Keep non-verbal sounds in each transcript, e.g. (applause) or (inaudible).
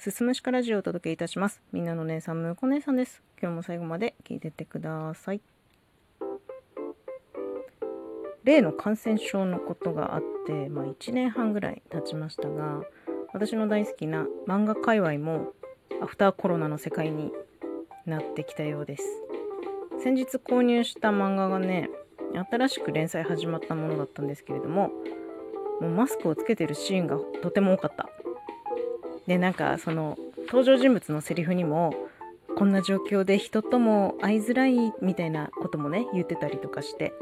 すすむしかラジオをお届けいたします。みんなの姉さんむこ姉さんです。今日も最後まで聞いてってください。例の感染症のことがあってまあ1年半ぐらい経ちましたが私の大好きな漫画界隈もアフターコロナの世界になってきたようです。先日購入した漫画がね新しく連載始まったものだったんですけれどももうマスクをつけてるシーンがとても多かった。でなんかその登場人物のセリフにもこんな状況で人とも会いづらいみたいなこともね言ってたりとかして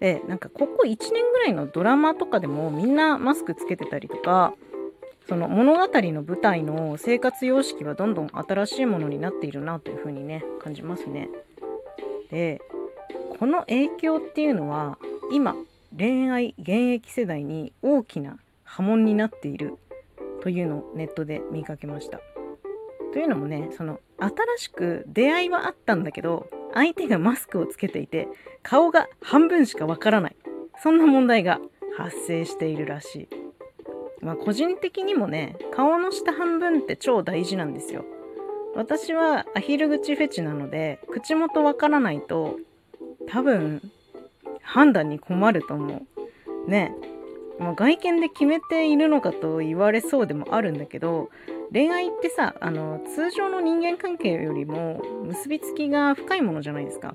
でなんかここ1年ぐらいのドラマとかでもみんなマスクつけてたりとかその物語の舞台の生活様式はどんどん新しいものになっているなというふうにね感じますね。でこの影響っていうのは今恋愛現役世代に大きな波紋になっているというのをネットで見かけました。というのもねその新しく出会いはあったんだけど相手がマスクをつけていて顔が半分しかわからないそんな問題が発生しているらしい。まあ個人的にもね顔の下半分って超大事なんですよ。私はアヒル口フェチなので口元わからないと多分判断に困ると思う。ね。まあ、外見で決めているのかと言われそうでもあるんだけど恋愛ってさあの通常の人間関係よりも結びつきが深いものじゃないですか。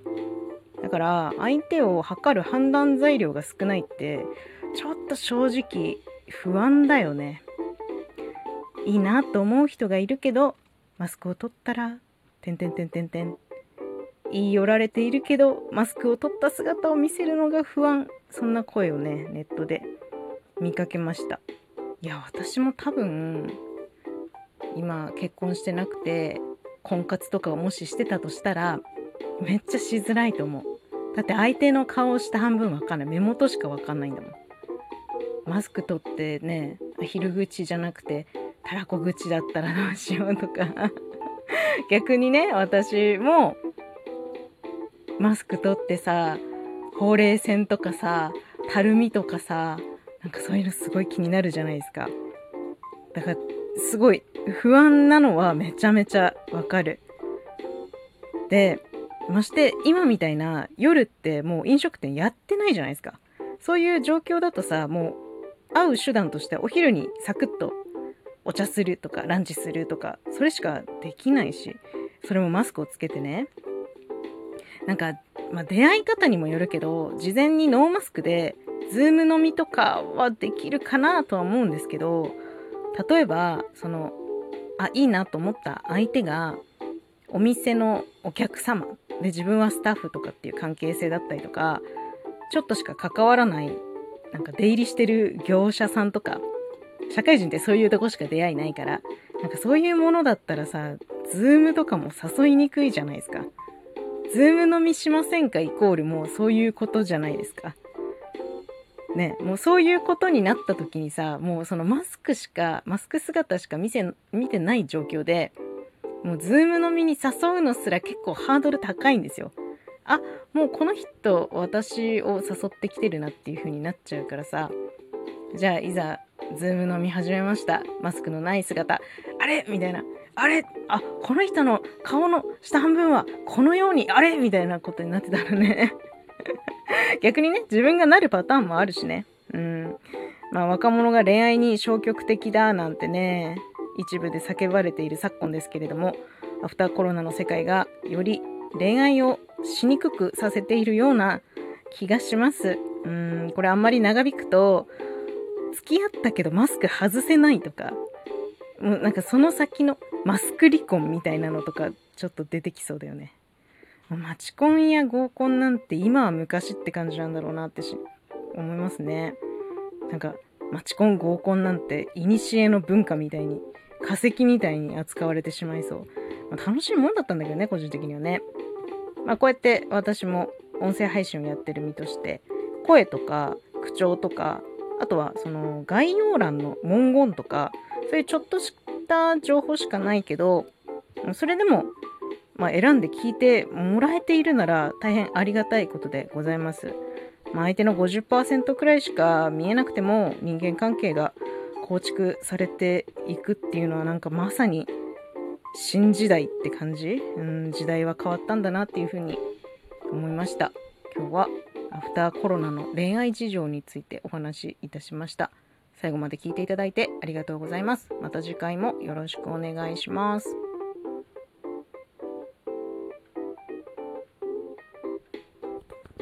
だから相手を測る判断材料が少ないってちょっと正直不安だよね。いいなと思う人がいるけどマスクを取ったら「てんてんてんてんてん」言い寄られているけどマスクを取った姿を見せるのが不安。そんな声をねネットで。見かけました。いや私も多分今結婚してなくて婚活とかをもししてたとしたらめっちゃしづらいと思う。だって相手の顔を下半分わかんない。目元しかわかんないんだもん。マスク取ってねアヒル口じゃなくてたらこ口だったら (laughs) どうしようとか。逆にね私もマスク取ってさ、ほうれい線とかさ、たるみとかさ、なんかそういうのすごい気になるじゃないですか。だから、すごい不安なのはめちゃめちゃわかる。で、まして今みたいな夜ってもう飲食店やってないじゃないですか。そういう状況だとさ、もう会う手段としてお昼にサクッとお茶するとかランチするとか、それしかできないし、それもマスクをつけてね。なんか、まあ、出会い方にもよるけど、事前にノーマスクで、ズーム飲みとかはできるかなとは思うんですけど、例えば、その、あ、いいなと思った相手が、お店のお客様で自分はスタッフとかっていう関係性だったりとか、ちょっとしか関わらない、なんか出入りしてる業者さんとか、社会人ってそういうとこしか出会いないから、なんかそういうものだったらさ、ズームとかも誘いにくいじゃないですか。ズーム飲みしませんかイコールもうそういうことじゃないですか。ね、もうそういうことになった時にさ、もうそのマスクしか、マスク姿しか見せ、見てない状況で、もうズーム飲みに誘うのすら結構ハードル高いんですよ。あ、もうこの人私を誘ってきてるなっていう風になっちゃうからさ、じゃあいざ、ズーム飲み始めました。マスクのない姿。あれ？みたいな。あれ？あ、この人の顔の下半分はこのように、あれ？みたいなことになってたらね (laughs) 逆にね、自分がなるパターンもあるしね。うん。まあ若者が恋愛に消極的だなんてね、一部で叫ばれている昨今ですけれども、アフターコロナの世界がより恋愛をしにくくさせているような気がします。うん、これあんまり長引くと、付き合ったけどマスク外せないとか、もうなんかその先のマスク離婚みたいなのとかちょっと出てきそうだよね。マチコンや合コンなんて今は昔って感じなんだろうなって思いますね。なんかマチコン合コンなんて古の文化みたいに化石みたいに扱われてしまいそう。まあ、楽しいもんだったんだけどね、個人的にはね。まあこうやって私も音声配信をやってる身として、声とか口調とか、あとはその概要欄の文言とか、そういうちょっとした情報しかないけど、それでも、まあ、選んで聞いてもらえているなら大変ありがたいことでございます。まあ、相手の50%くらいしか見えなくても人間関係が構築されていくっていうのはなんかまさに新時代って感じ、うん、時代は変わったんだなっていうふうに思いました。今日はアフターコロナの恋愛事情についてお話しいたしました。最後まで聞いていただいてありがとうございます。また次回もよろしくお願いします。